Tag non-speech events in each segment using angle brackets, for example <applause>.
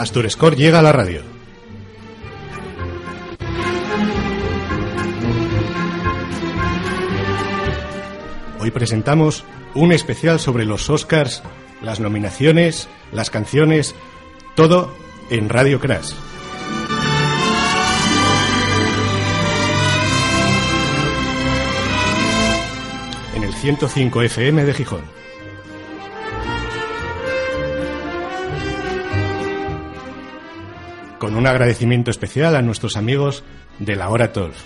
Asturescore llega a la radio. Hoy presentamos un especial sobre los Oscars, las nominaciones, las canciones, todo en Radio Crash. En el 105 FM de Gijón. Con un agradecimiento especial a nuestros amigos de la Hora Tolf.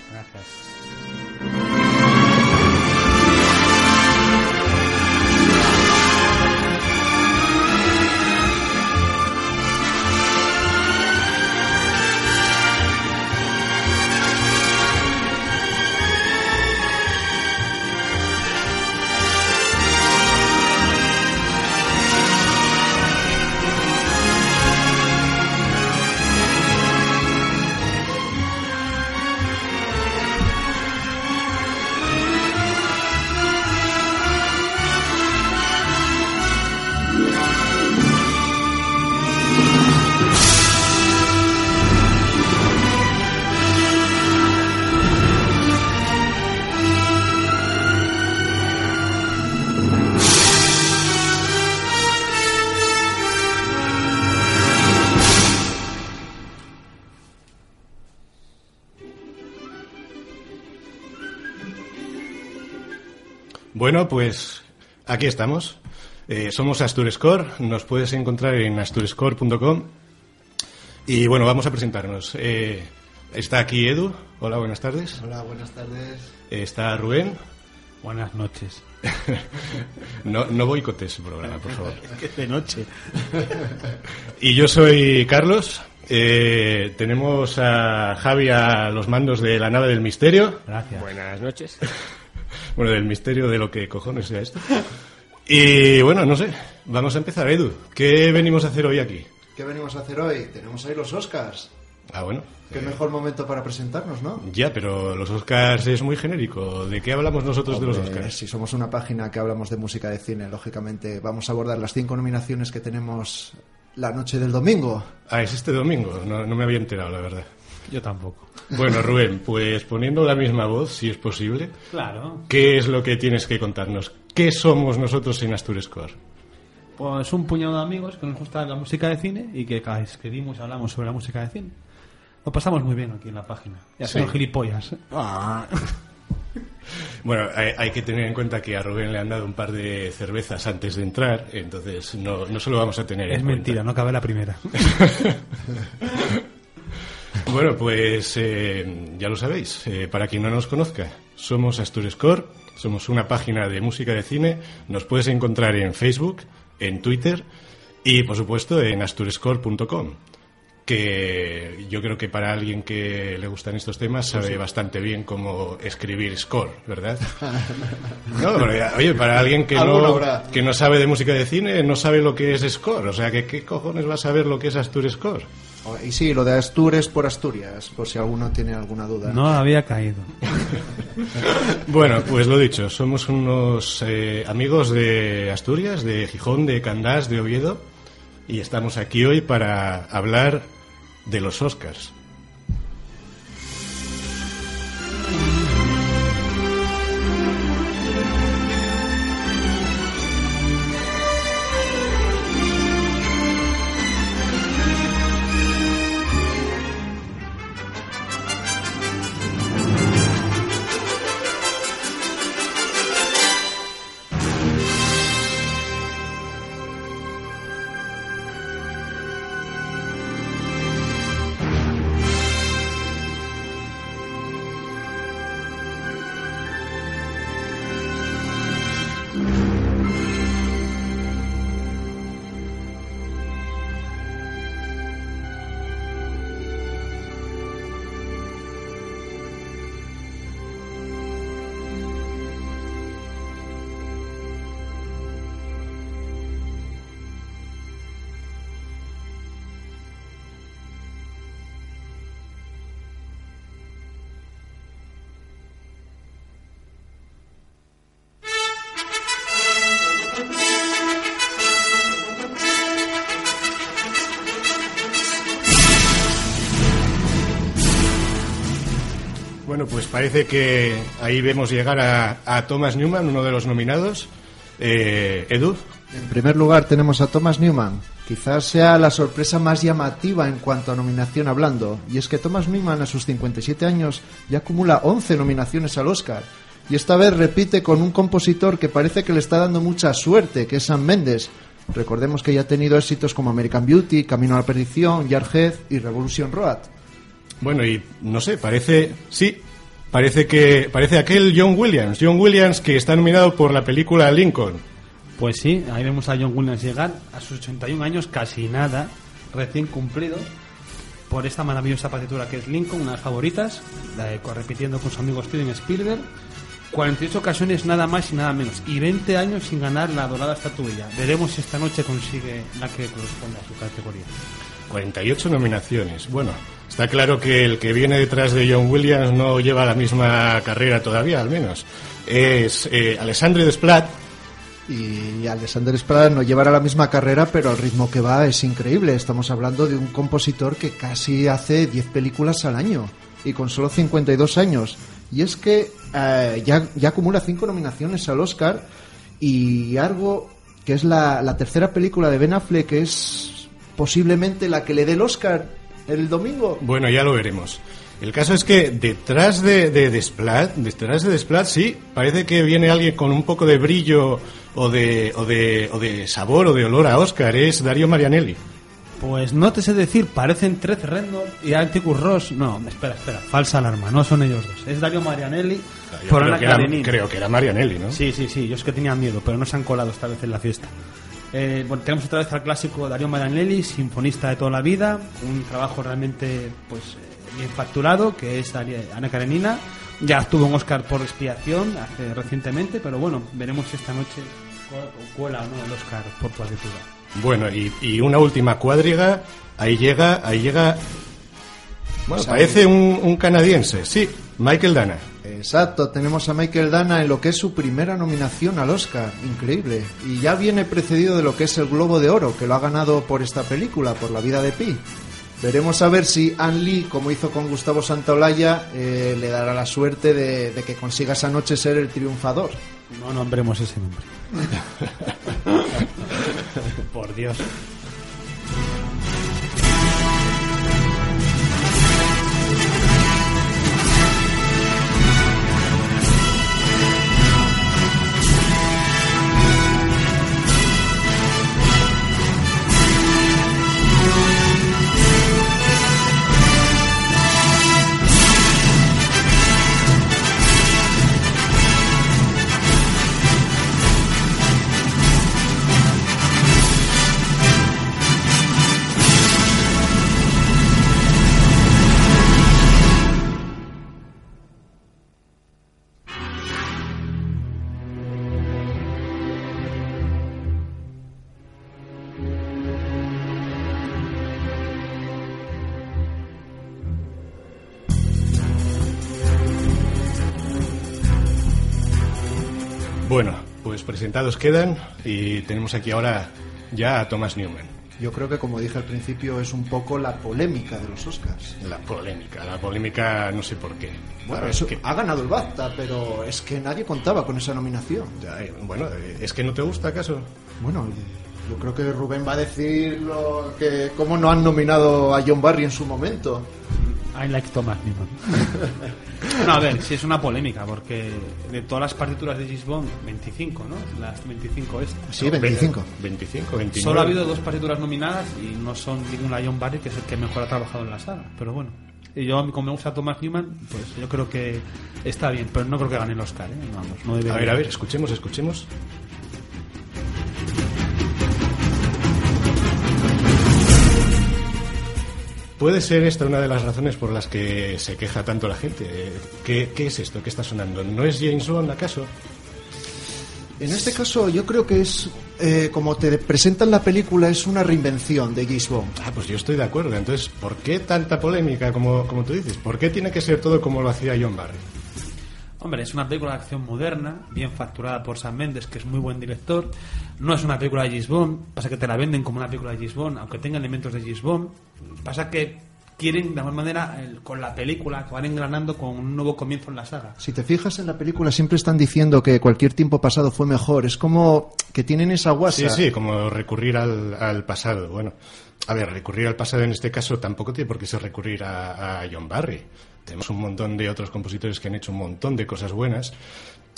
Pues aquí estamos. Eh, somos Asturescore. Nos puedes encontrar en asturescore.com. Y bueno, vamos a presentarnos. Eh, está aquí Edu. Hola, buenas tardes. Hola, buenas tardes. Eh, está Rubén. Buenas noches. <laughs> no, no boicotes el programa, por favor. <laughs> que de noche. y yo soy Carlos. Eh, tenemos a Javi a los mandos de la nave del misterio. Gracias. Buenas noches. <laughs> <laughs> bueno, del misterio de lo que cojones sea esto. Y bueno, no sé, vamos a empezar, Edu. ¿Qué venimos a hacer hoy aquí? ¿Qué venimos a hacer hoy? Tenemos ahí los Oscars. Ah, bueno. Qué mejor momento para presentarnos, ¿no? Ya, pero los Oscars es muy genérico. ¿De qué hablamos nosotros Hombre, de los Oscars? Si somos una página que hablamos de música de cine, lógicamente vamos a abordar las cinco nominaciones que tenemos la noche del domingo. Ah, es este domingo. No, no me había enterado, la verdad. Yo tampoco. Bueno, Rubén, pues poniendo la misma voz, si es posible, Claro. ¿qué es lo que tienes que contarnos? ¿Qué somos nosotros en Asturescore? Pues un puñado de amigos que nos gusta la música de cine y que cada escribimos y hablamos sobre la música de cine. Lo pasamos muy bien aquí en la página. Y hacemos Sí. gilipollas. Ah. <laughs> Bueno, hay, hay que tener en cuenta que a Rubén le han dado un par de cervezas antes de entrar, entonces no, no se lo vamos a tener Es en mentira, no cabe la primera. <laughs> Bueno, pues eh, ya lo sabéis, eh, para quien no nos conozca, somos Asturescore, somos una página de música de cine, nos puedes encontrar en Facebook, en Twitter y por supuesto en asturescore.com que yo creo que para alguien que le gustan estos temas sabe bastante bien cómo escribir score, ¿verdad? <laughs> No, pero ya- oye, para alguien que no, que no sabe de música de cine, no sabe lo que es score, o sea, que ¿qué cojones va a saber lo que es Asturescore? Oh, Y sí, lo de Astures por Asturias, por si alguno tiene alguna duda. No había caído. <laughs> Bueno, pues lo dicho, somos unos eh, amigos de Asturias, de Gijón, de Candás, de Oviedo, y estamos aquí hoy para hablar de los Oscars. Parece que ahí vemos llegar a, a Thomas Newman, uno de los nominados. Eh, Edu, En primer lugar tenemos a Thomas Newman. Quizás sea la sorpresa más llamativa en cuanto a nominación hablando. Y es que Thomas Newman a sus 57 años ya acumula 11 nominaciones al Oscar. Y esta vez repite con un compositor que parece que le está dando mucha suerte, que es Sam Mendes. Recordemos que ya ha tenido éxitos como American Beauty, Camino a la Perdición, Jarhead y Revolution Road. Bueno, y no sé, parece, sí, parece que, parece aquel John Williams, John Williams que está nominado por la película Lincoln. Pues sí, ahí vemos a John Williams llegar a sus 81 años, casi nada, recién cumplido, por esta maravillosa partitura que es Lincoln, una de las favoritas, la de- repitiendo con su amigo Steven Spielberg. 48 ocasiones nada más y nada menos, y 20 años sin ganar la dorada estatuilla. Veremos si esta noche consigue la que corresponde a su categoría. 48 nominaciones. Bueno, está claro que el que viene detrás de John Williams no lleva la misma carrera todavía, al menos. Es eh, Alessandre Desplat, Y Alexander Sprat no llevará la misma carrera, pero el ritmo que va es increíble. Estamos hablando de un compositor que casi hace 10 películas al año y con solo 52 años. Y es que eh, ya, ya acumula 5 nominaciones al Oscar y algo que es la, la tercera película de Ben Affleck, es posiblemente la que le dé el Oscar el domingo. Bueno, ya lo veremos. El caso es que detrás de, de Desplat, detrás de Desplat, sí, parece que viene alguien con un poco de brillo o de, o de, o de sabor o de olor a Oscar. Es Dario Marianelli. Pues no te sé decir, parecen 13 Rendon y Atticus Ross. No, espera, espera, falsa alarma, no son ellos dos. Es Dario Marianelli Yo por creo, Ana que era, Karenina. creo que era Marianelli, ¿no? Sí, sí, sí, yo es que tenía miedo, pero no se han colado esta vez en la fiesta. Eh, bueno, tenemos otra vez al clásico Dario Marianelli, sinfonista de toda la vida, un trabajo realmente pues eh, bien facturado, que es Ana Karenina. Ya tuvo un Oscar por expiación hace recientemente, pero bueno, veremos si esta noche cu- cuela o no el Oscar por partitura. Bueno, y, y una última cuadriga, ahí llega, ahí llega... Bueno, sea, parece un, un canadiense, sí, Michael Dana. Exacto, tenemos a Michael Dana en lo que es su primera nominación al Oscar, increíble. Y ya viene precedido de lo que es el Globo de Oro, que lo ha ganado por esta película, por La vida de Pi. Veremos a ver si Anne Lee, como hizo con Gustavo Santaolalla, eh, le dará la suerte de, de que consiga esa noche ser el triunfador. No nombremos ese nombre. <laughs> por Dios. Presentados quedan y tenemos aquí ahora ya a Thomas Newman. Yo creo que, como dije al principio, es un poco la polémica de los Oscars. La polémica, la polémica no sé por qué. Bueno, eso, es que- ha ganado el BAFTA, pero es que nadie contaba con esa nominación. ya, eh, bueno, eh, ¿es que no te gusta acaso? Bueno, yo creo que Rubén va a decir lo que cómo no han nominado a John Barry en su momento. I like Thomas Newman. <laughs> no, a ver, sí es una polémica, porque de todas las partituras de James Bond, 25, ¿no? Las 25 estas. Sí, 25. 25, 29. Solo ha habido dos partituras nominadas y no son ninguna John Barry, que es el que mejor ha trabajado en la saga. Pero bueno, y yo, como me gusta Thomas Newman, pues yo creo que está bien, pero no creo que gane el Oscar, ¿eh? Vamos, no debe A ver, a ver, escuchemos, escuchemos. ¿Puede ser esta una de las razones por las que se queja tanto la gente? ¿Qué, qué es esto que está sonando? ¿No es James Bond acaso? En este caso, yo creo que es, eh, como te presentan la película, es una reinvención de James Bond. Ah, pues yo estoy de acuerdo. Entonces, ¿por qué tanta polémica como, como tú dices? ¿Por qué tiene que ser todo como lo hacía John Barry? Hombre, es una película de acción moderna, bien facturada por Sam Mendes, que es muy buen director. No es una película de Bond, pasa que te la venden como una película de Bond, aunque tenga elementos de Bond. Pasa que quieren de alguna manera el- con la película acabar engranando con un nuevo comienzo en la saga. Si te fijas en la película, siempre están diciendo que cualquier tiempo pasado fue mejor. Es como que tienen esa guasa. Sí, sí, como recurrir al, al pasado. Bueno, a ver, recurrir al pasado en este caso tampoco tiene por qué ser recurrir a, a John Barry. Tenemos un montón de otros compositores que han hecho un montón de cosas buenas.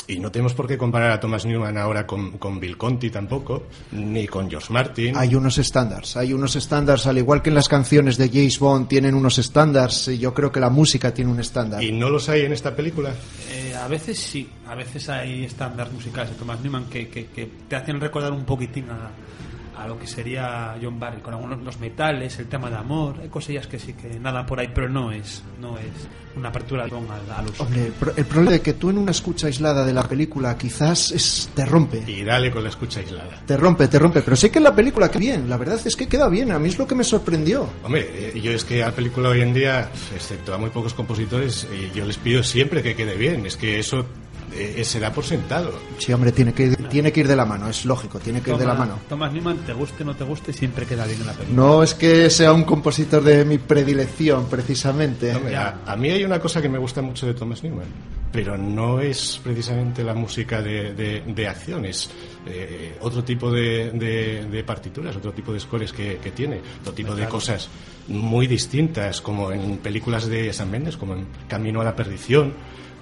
Y no tenemos por qué comparar a Thomas Newman ahora con, con Bill Conti tampoco, ni con George Martin. Hay unos estándares, hay unos estándares, al igual que en las canciones de James Bond tienen unos estándares, y yo creo que la música tiene un estándar. ¿Y no los hay en esta película? Eh, a veces sí, a veces hay estándares musicales de Thomas Newman que, que- que te hacen recordar un poquitín a, a lo que sería John Barry, con algunos los metales, el tema de amor, hay cosillas que sí que nada por ahí, pero no es, no es una apertura al, al uso. Hombre, el, pro- el problema es que tú en una escucha aislada de la película quizás es- te rompe. Y dale con la escucha aislada. Te rompe, te rompe, pero sé que en la película queda bien, la verdad es que queda bien, a mí es lo que me sorprendió. Hombre, eh, yo es que a la película hoy en día, excepto a muy pocos compositores, eh, yo les pido siempre que quede bien. Es que eso eh, se da por sentado. Sí, hombre, tiene que, ir, tiene que ir de la mano, es lógico, tiene que ir de la mano. Thomas Newman, te guste o no te guste, siempre queda bien en la película. No es que sea un compositor de mi predilección, precisamente. Hombre, a, a mí hay una cosa que me gusta mucho de Thomas Newman, pero no es precisamente la música de, de, de acción, es eh, otro tipo de, de- de partituras, otro tipo de scores que, que tiene, otro tipo de cosas muy distintas, como en películas de Sam Mendes, como en Camino a la Perdición,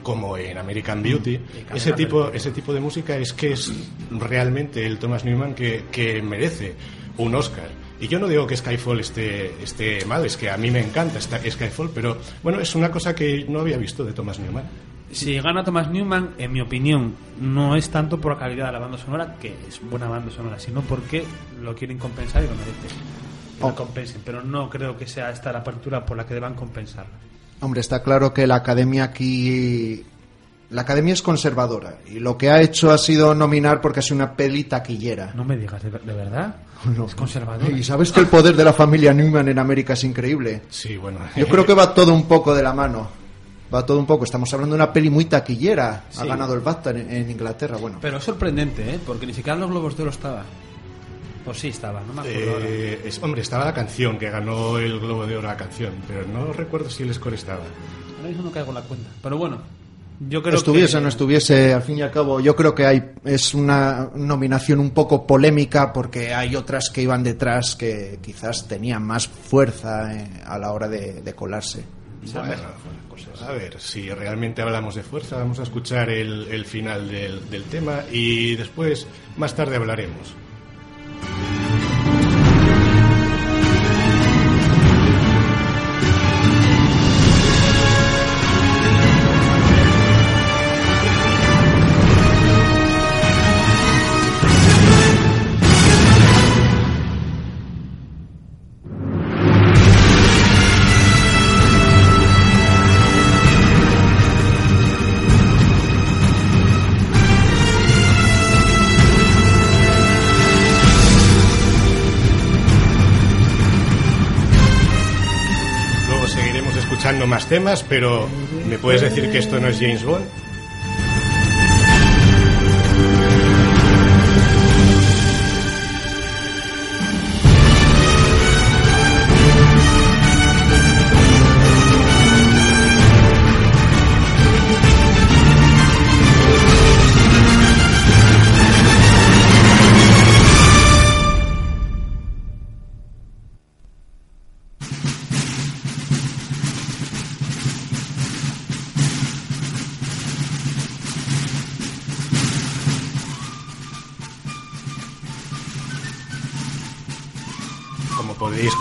como en American Beauty. Camino Ese tipo, ese tipo de música es que es realmente el Thomas Newman que, que merece un Oscar. Y yo no digo que Skyfall esté, esté mal, es que a mí me encanta esta- Skyfall, pero bueno, es una cosa que no había visto de Thomas Newman. Si gana Thomas Newman, en mi opinión, no es tanto por la calidad de la banda sonora, que es buena banda sonora, sino porque lo quieren compensar y lo merecen. Que lo Oh. compensen, pero no creo que sea esta la apertura por la que deban compensar. Hombre, está claro que la academia aquí. La academia es conservadora y lo que ha hecho ha sido nominar porque es una peli taquillera. No me digas, ¿de, de verdad? No. Es conservador. Y sabes que el poder de la familia Newman en América es increíble. Sí, bueno. Yo creo que va todo un poco de la mano. Va todo un poco. Estamos hablando de una peli muy taquillera. Ha ganado el BAFTA en, en Inglaterra. Bueno, Pero es sorprendente, ¿eh? Porque ni siquiera en los Globos de Oro estaba. Pues sí estaba, no me acuerdo ahora. Eh, es- hombre, estaba la canción que ganó el Globo de Oro la canción, pero no recuerdo si el score estaba. Ahora mismo no caigo en la cuenta. Pero bueno, yo creo estuviese que... o no estuviese, al fin y al cabo, yo creo que hay es una nominación un poco polémica porque hay otras que iban detrás que quizás tenían más fuerza eh, a la hora de, de colarse. Bueno, a ver, si realmente hablamos de fuerza, vamos a escuchar el, el final del, del tema y después, más tarde hablaremos. Temas, pero ¿me puedes decir que esto no es James Bond?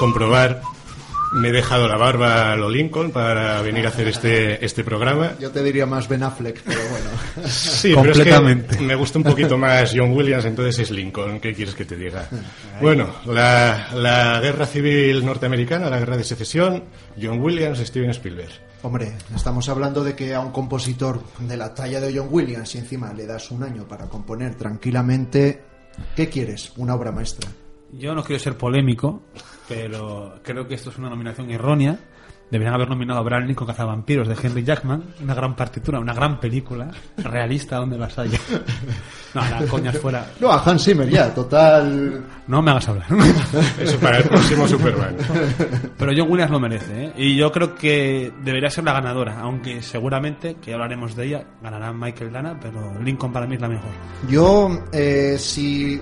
Comprobar, me he dejado la barba a lo Lincoln para venir a hacer este, este programa. Yo te diría más Ben Affleck, pero bueno. Sí, Completamente. pero es que me gusta un poquito más John Williams, entonces es Lincoln. ¿Qué quieres que te diga? Bueno, la, la guerra civil norteamericana, la guerra de secesión, John Williams, Steven Spielberg. Hombre, estamos hablando de que a un compositor de la talla de John Williams y encima le das un año para componer tranquilamente, ¿qué quieres? Una obra maestra. Yo no quiero ser polémico, pero creo que esto es una nominación errónea, Deberían haber nominado a Bran Lincoln Cazavampiros de Henry Jackman, una gran partitura, una gran película, realista donde las haya. No, la coñas fuera. No, a Hans Zimmer ya, total. No me hagas hablar. Eso para el próximo Superman. Pero John Williams lo merece, ¿eh? Y yo creo que debería ser la ganadora, aunque seguramente, que ya hablaremos de ella, ganará Michael Dana, pero Lincoln para mí es la mejor. Yo, eh, si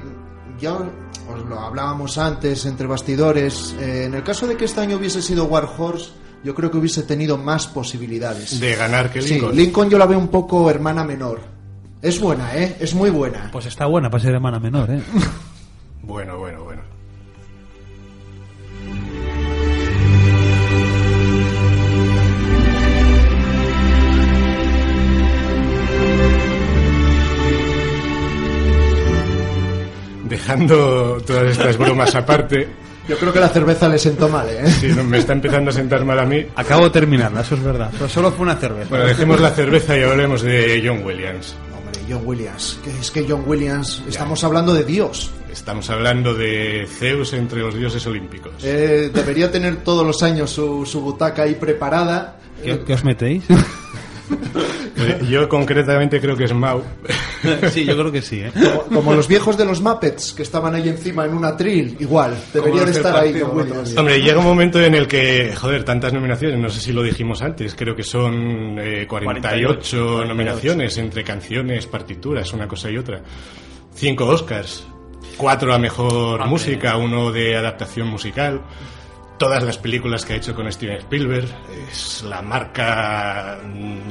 ya os lo hablábamos antes entre bastidores, eh, en el caso de que este año hubiese sido War Horse, yo creo que hubiese tenido más posibilidades. De ganar que Sí, Lincoln. Lincoln yo la veo un poco hermana menor. Es buena, ¿eh? Es muy buena. Pues está buena para ser hermana menor, ¿eh? <laughs> Bueno, bueno, bueno. Dejando todas estas bromas aparte, Yo creo que la cerveza le sentó mal, ¿eh? si no, me está empezando a sentar mal a mí. Acabo de terminarla, eso es verdad. Pero solo fue una cerveza. Bueno, dejemos la cerveza y hablemos de John Williams. Hombre, John Williams. Que es que John Williams, estamos hablando de Dios. Estamos hablando de Zeus entre los dioses olímpicos. Eh, debería tener todos los años su, su butaca ahí preparada. ¿Qué, qué os metéis? <laughs> Yo concretamente creo que es Mau. sí, yo creo que sí, ¿eh? Como, como los viejos de los Muppets que estaban ahí encima en un atril, igual. Debería Como de los estar ahí Williams. Hombre, llega un momento en el que, joder, tantas nominaciones, no sé si lo dijimos antes, creo que son eh, 48, 48. nominaciones entre canciones, partituras, una cosa y otra. Cinco Oscars, cuatro a mejor música, uno de adaptación musical. Todas las películas que ha hecho con Steven Spielberg es la marca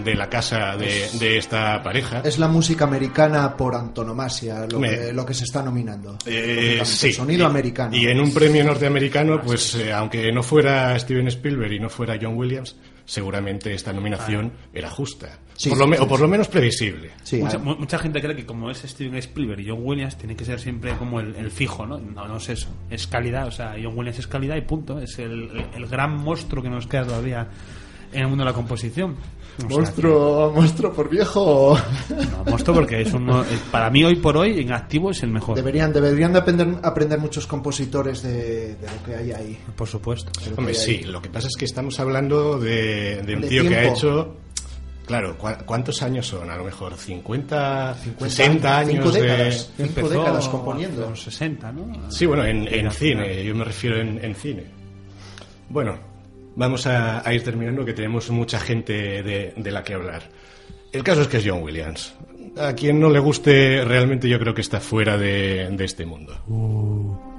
de la casa de, de esta pareja. Es la música americana por antonomasia lo, Me- que, lo que se está nominando. Eh, sí. Sonido Y- americano. Y en un premio norteamericano, pues eh, aunque no fuera Steven Spielberg y no fuera John Williams, seguramente esta nominación era justa. Sí, Por lo sí, o por lo menos previsible. Sí, mucha, ah, mu- mucha gente cree que como es Steven Spielberg y John Williams tiene que ser siempre como el, el fijo, ¿no? No, no es eso. Es calidad, o sea, John Williams es calidad y punto. Es el, el- el gran monstruo que nos queda todavía en el mundo de la composición. O sea, monstruo, monstruo por viejo. no, monstruo porque es uno, es- para mí hoy por hoy en activo es el mejor. Deberían, deberían de aprender, aprender muchos compositores de, de lo que hay ahí. Por supuesto. De lo que Hombre, sí, ahí. lo que pasa es que estamos hablando de, de un De tío que ha hecho... Claro, ¿cu- ¿cuántos años son? A lo mejor 50, 50 60 años cinco de... décadas. Cinco Empezó décadas componiendo. unos 60, ¿no? Sí, bueno, en, en cine, yo me refiero en, en cine. Bueno, vamos a, ir terminando que tenemos mucha gente de, la que hablar. El caso es que es John Williams. A quien no le guste, realmente yo creo que está fuera de, este mundo. Y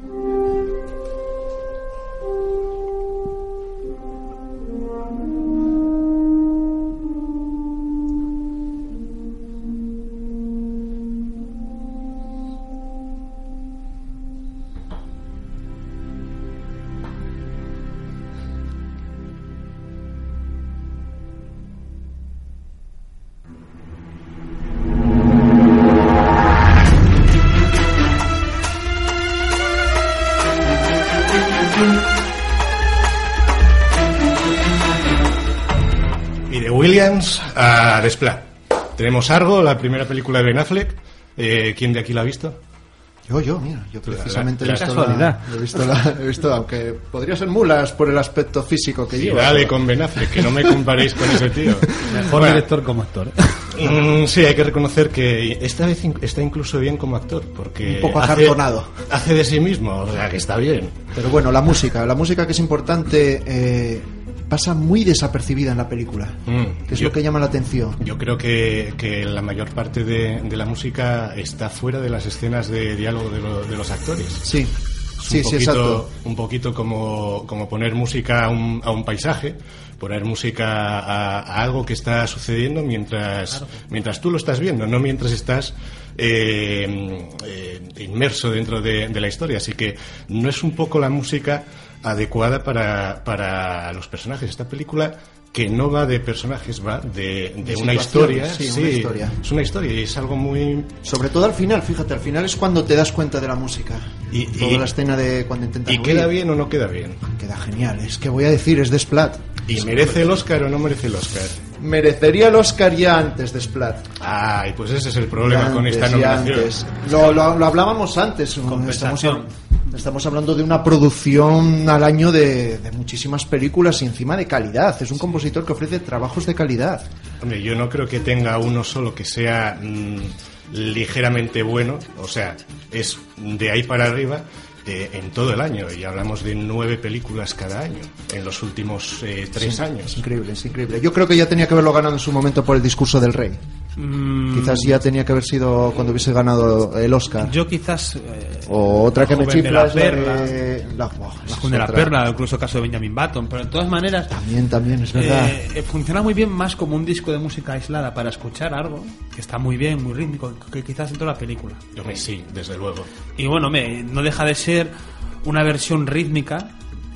Williams a Desplat. Tenemos Argo, la primera película de Ben Affleck. Eh, ¿Quién de aquí la ha visto? Yo, yo, mira, yo precisamente la- he, la visto casualidad. la, he visto la- he visto, aunque podría ser mulas por el aspecto físico que Sí, lleva. dale con Ben Affleck, que no me comparéis con ese tío. <laughs> Mejor Bueno, director como actor. Mm, sí, hay que reconocer que esta vez in- está incluso bien como actor, porque Un poco hace- acartonado. Hace, de sí mismo, o sea que está bien. Pero bueno, la música, la música que es importante, eh, pasa muy desapercibida en la película. Mm, que es yo- lo que llama la atención. Yo creo que, que la mayor parte de, de la música está fuera de las escenas de diálogo de, lo- de los actores. Sí, Es sí, un sí, poquito, exacto. Un poquito como, como poner música a un, a un paisaje, poner música a, a algo que está sucediendo mientras, mientras tú lo estás viendo, no mientras estás eh, eh, inmerso dentro de, de la historia. Así que no es un poco la música adecuada para, para los personajes. Esta película que no va de personajes, va de, de De una historia. sí, una historia. Es una historia y es algo muy... Sobre todo al final, fíjate, al final es cuando te das cuenta de la música. Y- Toda y- la escena de cuando intentan ¿Y huir. queda bien o no queda bien? Queda genial, es que voy a decir, es de Splat. ¿Y merece el Oscar o no merece el Oscar? Merecería el Oscar ya antes de Splat. Ay, pues ese es el problema Ya con esta antes, ya nominación. antes. Lo, lo- lo hablábamos antes. Compensación. Estamos- hablando de una producción al año de, de muchísimas películas y encima de calidad. Es un compositor que ofrece trabajos de calidad. Hombre, yo no creo que tenga uno solo que sea mm, ligeramente bueno, o sea, es de ahí para arriba eh, en todo el año, y hablamos de nueve películas cada año, en los últimos eh, tres Es años. increíble, es increíble. Yo creo que ya tenía que haberlo ganado en su momento por el discurso del rey. Mm, Quizás ya tenía que haber sido cuando hubiese ganado el Oscar. Yo quizás... eh, O otra que me chifla la es la perla. de... La, de la. Perla, incluso el caso de Benjamin Button, pero de todas maneras... También, también, es verdad. Eh, eh, funciona muy bien más como un disco de música aislada para escuchar algo, que está muy bien, muy rítmico, que quizás en toda la película. Hombre, sí, desde luego. Y bueno, me, no deja de ser una versión rítmica,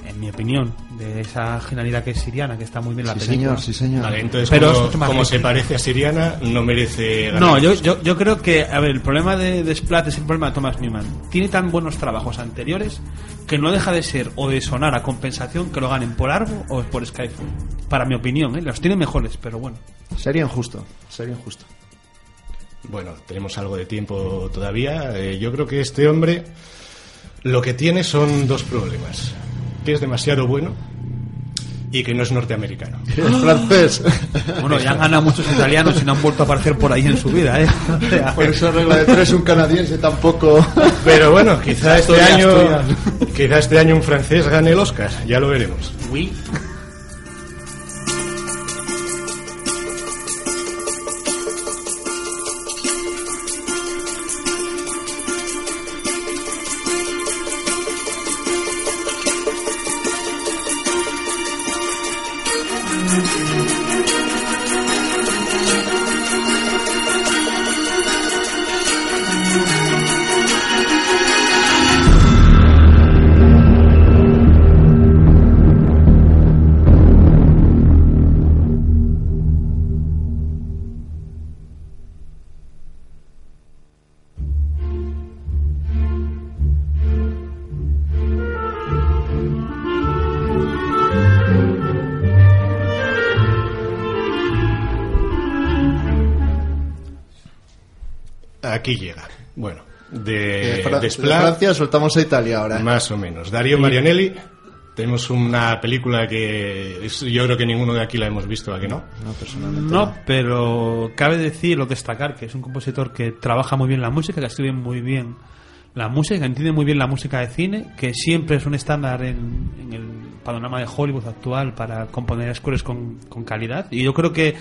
en mi opinión, de esa genialidad que es siriana, que está muy bien la sí, película. señor, sí, señor. Vale, entonces, Pero como, es se parece a Siriana, no merece ganar. No, yo, yo creo que, a ver, el problema de, de Splat es el problema de Thomas Newman. Tiene tan buenos trabajos anteriores que no deja de ser o de sonar a compensación que lo ganen por Argo o por Skyfall. Para mi opinión, ¿eh? los tiene mejores, pero bueno. Sería injusto, sería injusto. Bueno, tenemos algo de tiempo todavía. Eh, yo creo que este hombre lo que tiene son dos problemas. Que es demasiado bueno y que no es norteamericano. <laughs> Es francés. Bueno, ya han ganado muchos italianos y no han vuelto a aparecer por ahí en su vida, ¿eh? <laughs> Por esa regla de tres, un canadiense tampoco. Pero bueno, quizá este año quizá este año un francés gane el Oscar, ya lo veremos. oui. Aquí llega. Bueno, De, de, Fra- de de Splat, Francia soltamos a Italia ahora. más o menos. Dario Marianelli, tenemos una película que es- yo creo que ninguno de aquí la hemos visto, ¿a que no? No, personalmente. No, pero cabe decir o destacar que es un compositor que trabaja muy bien la música, que escribe muy bien la música, que entiende muy bien la música de cine, que siempre es un estándar en, en el panorama de Hollywood actual para componer scores con, con calidad. Y yo creo que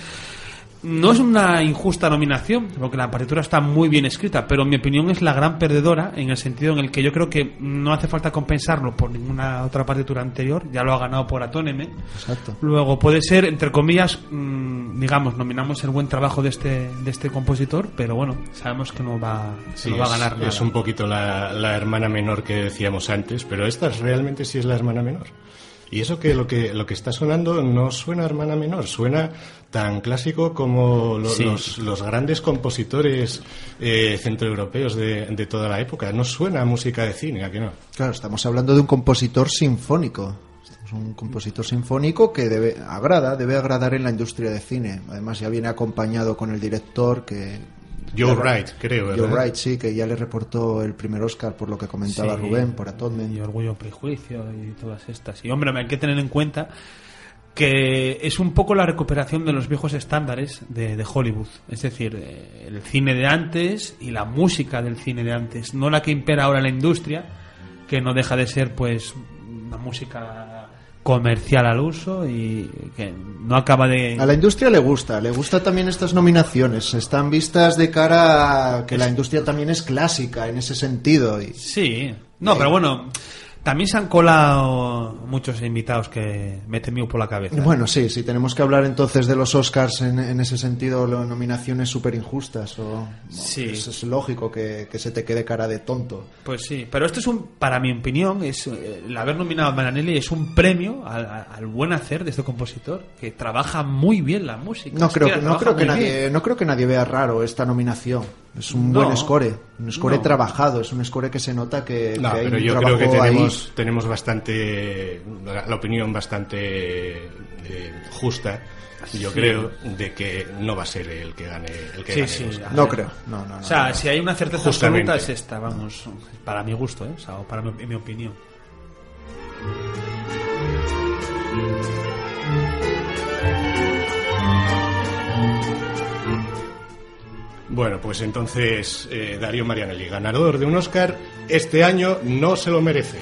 no es una injusta nominación, porque la partitura está muy bien escrita, pero en mi opinión es la gran perdedora en el sentido en el que yo creo que no hace falta compensarlo por ninguna otra partitura anterior, ya lo ha ganado por Atóneme. Exacto. Luego puede ser, entre comillas, mm, digamos, nominamos el buen trabajo de este, de este compositor, pero bueno, sabemos que no va, Sí, no va a es- ganar nada. es un poquito la, la hermana menor que decíamos antes, pero esta es- realmente sí es la hermana menor. Y eso que lo que lo que está sonando no suena a hermana menor, suena tan clásico como lo- Sí. los, los grandes compositores eh, centroeuropeos de, de toda la época. No suena a música de cine, ¿a que no? Claro, estamos hablando de un compositor sinfónico. Es un compositor sinfónico que debe agrada, debe agradar en la industria de cine. Además ya viene acompañado con el director que Joe Wright, creo, Joe ¿verdad? Wright, sí, que ya le reportó el primer Oscar por lo que comentaba Sí, Rubén por Atonement. Y Orgullo, Prejuicio y todas estas. Y hombre, hay que tener en cuenta que es un poco la recuperación de los viejos estándares de, de Hollywood. Es decir, eh, el cine de antes y la música del cine de antes. No la que impera ahora en la industria, que no deja de ser pues una música comercial al uso y que no acaba de... A la industria le gusta, le gusta también estas nominaciones. Están vistas de cara a que la industria también es clásica en ese sentido. Y Sí, no, pero bueno, también se han colado muchos invitados que me he temido por la cabeza. Bueno, sí, sí, tenemos que hablar entonces de los Oscars en, en ese sentido, lo- nominaciones súper injustas. O, Sí. Es, es lógico que, que se te quede cara de tonto. Pues sí, pero esto es un, para mi opinión, es eh, el haber nominado a Maranelli es un premio al, al buen hacer de este compositor, que trabaja muy bien la música. No creo, que, no, creo que nadie, bien. no creo que nadie vea raro esta nominación. Es un No. buen score, un score No. trabajado, es un score que se nota que, No, que hay pero un yo creo que ahí. tenemos, tenemos bastante, la, la opinión bastante eh, justa yo creo, de que no va a ser el que gane el que Sí, gane sí. Oscar. No creo. No, no, no. O sea, si hay una certeza Justamente. absoluta es esta, vamos, para mi gusto, ¿eh? O sea, o para mi opinión. Bueno, pues entonces eh, Darío Marianelli, ganador de un Oscar, este año no se lo merece.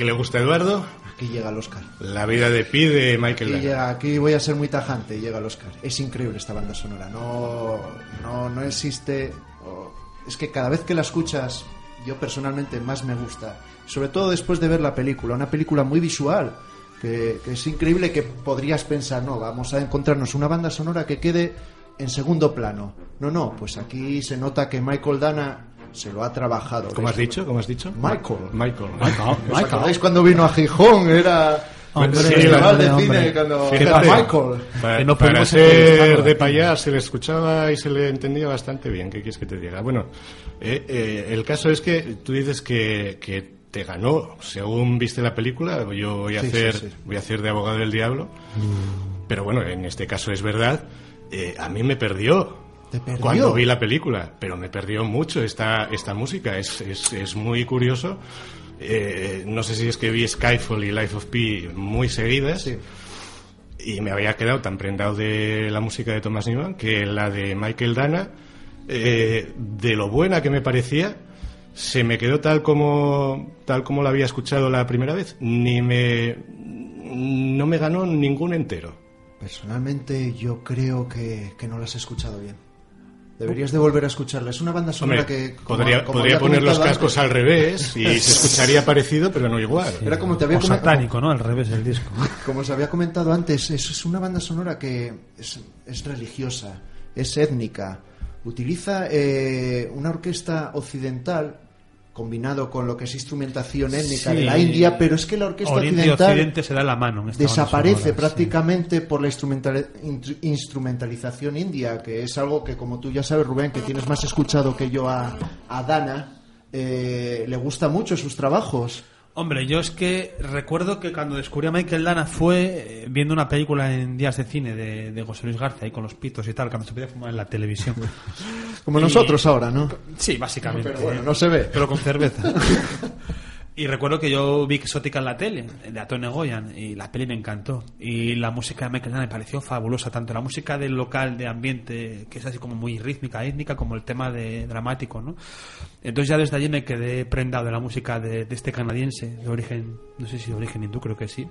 Que le gusta Eduardo, Aquí llega el Oscar. La vida de Pi de Michael Aquí, llega- aquí voy a ser muy tajante y llega el Oscar. Es increíble esta banda sonora. No, no, no existe. es que cada vez que la escuchas, yo personalmente más me gusta. Sobre todo después de ver la película. Una película muy visual. Que, que es increíble que podrías pensar, no, vamos a encontrarnos una banda sonora que quede en segundo plano. No, no, pues aquí se nota que Michael Dana se lo ha trabajado. ¿Cómo has dicho? ¿Cómo has dicho? Michael. Michael. ¿Os acordáis cuando vino a Gijón? Era Hombre, el festival de hombre, cine cuando Fíjate, Michael. Para, Que no para ser de payá se le escuchaba y se le entendía bastante bien. ¿Qué quieres que te diga? Bueno, eh, eh, el caso es que tú dices que, que te ganó según viste la película. Yo voy a Sí, hacer sí, sí. voy a hacer de abogado del diablo. Pero bueno, en este caso es verdad. Eh, a mí me perdió. ¿Te perdió? Cuando vi la película, pero me perdió mucho esta, esta música. Es, es, es muy curioso. Eh, no sé si es que vi Skyfall y Life of Pi muy seguidas Sí. y me había quedado tan prendado de la música de Thomas Newman que la de Michael Dana, eh, de lo buena que me parecía, se me quedó tal como tal como la había escuchado la primera vez. Ni me no me ganó ningún entero. Personalmente yo creo que, que no la has escuchado bien. Deberías de volver a escucharla. Es una banda sonora Hombre, que... como- podría, como podría poner los cascos antes- al revés y se <laughs> escucharía parecido, pero no igual. Era como te había O satánico, ¿no? Al revés del disco. <laughs> Como os había comentado antes, es, es una banda sonora que es, es religiosa, es étnica, utiliza eh, una orquesta occidental combinado con lo que es instrumentación étnica Sí. de la India, pero es que la orquesta Oriente occidental Occidente se da la mano. En esta banda desaparece sonora, sí. prácticamente por la instrumental- instrumentalización india, que es algo que, como tú ya sabes, Rubén, que tienes más escuchado que yo a, a Dana, eh, le gusta mucho sus trabajos. Hombre, yo es que recuerdo que cuando descubrí a Michael Dana fue eh, viendo una película en días de cine de, de José Luis García ahí con los pitos y tal, cuando se podía fumar en la televisión. <laughs> Como Y- nosotros ahora, ¿no? Sí, básicamente. Pero bueno, no se ve. Pero con cerveza. <laughs> y recuerdo que yo vi Exótica en la tele, de Atone Goyan, y la peli me encantó. Y la música de Michael me pareció fabulosa, tanto la música del local, de ambiente, que es así como muy rítmica, étnica, como el tema de dramático, ¿no? Entonces ya desde allí me quedé prendado de la música de este canadiense, de origen, no sé si de origen hindú, creo que sí.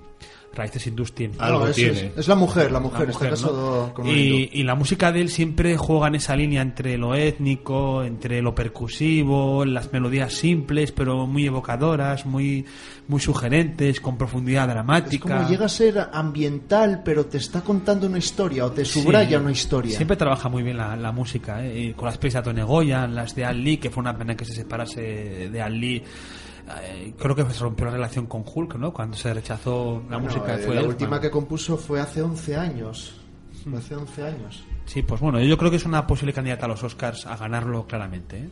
Raíces hindús tiene. Algo es, tiene. Es, es la mujer, la mujer, La en este mujer, caso ¿no? con un y, hindú. y la música de él siempre juega en esa línea entre lo étnico, entre lo percusivo, las melodías simples pero muy evocadoras, muy, muy sugerentes, con profundidad Es dramática. como llega a ser ambiental, pero te está contando una historia o te subraya Sí. una historia. Siempre trabaja muy bien la, la música, ¿eh? Con las pelis de Tony Goyan, las de Al Lee, que fue una pena que se separase de Al Lee. Eh, creo que se rompió la relación con Hulk, ¿no? Cuando se rechazó la Bueno, música eh, fue la última que compuso fue hace 11 años. Hace 11 años. Sí, pues bueno, yo creo que es una posible candidata a los Oscars a ganarlo claramente. ¿eh?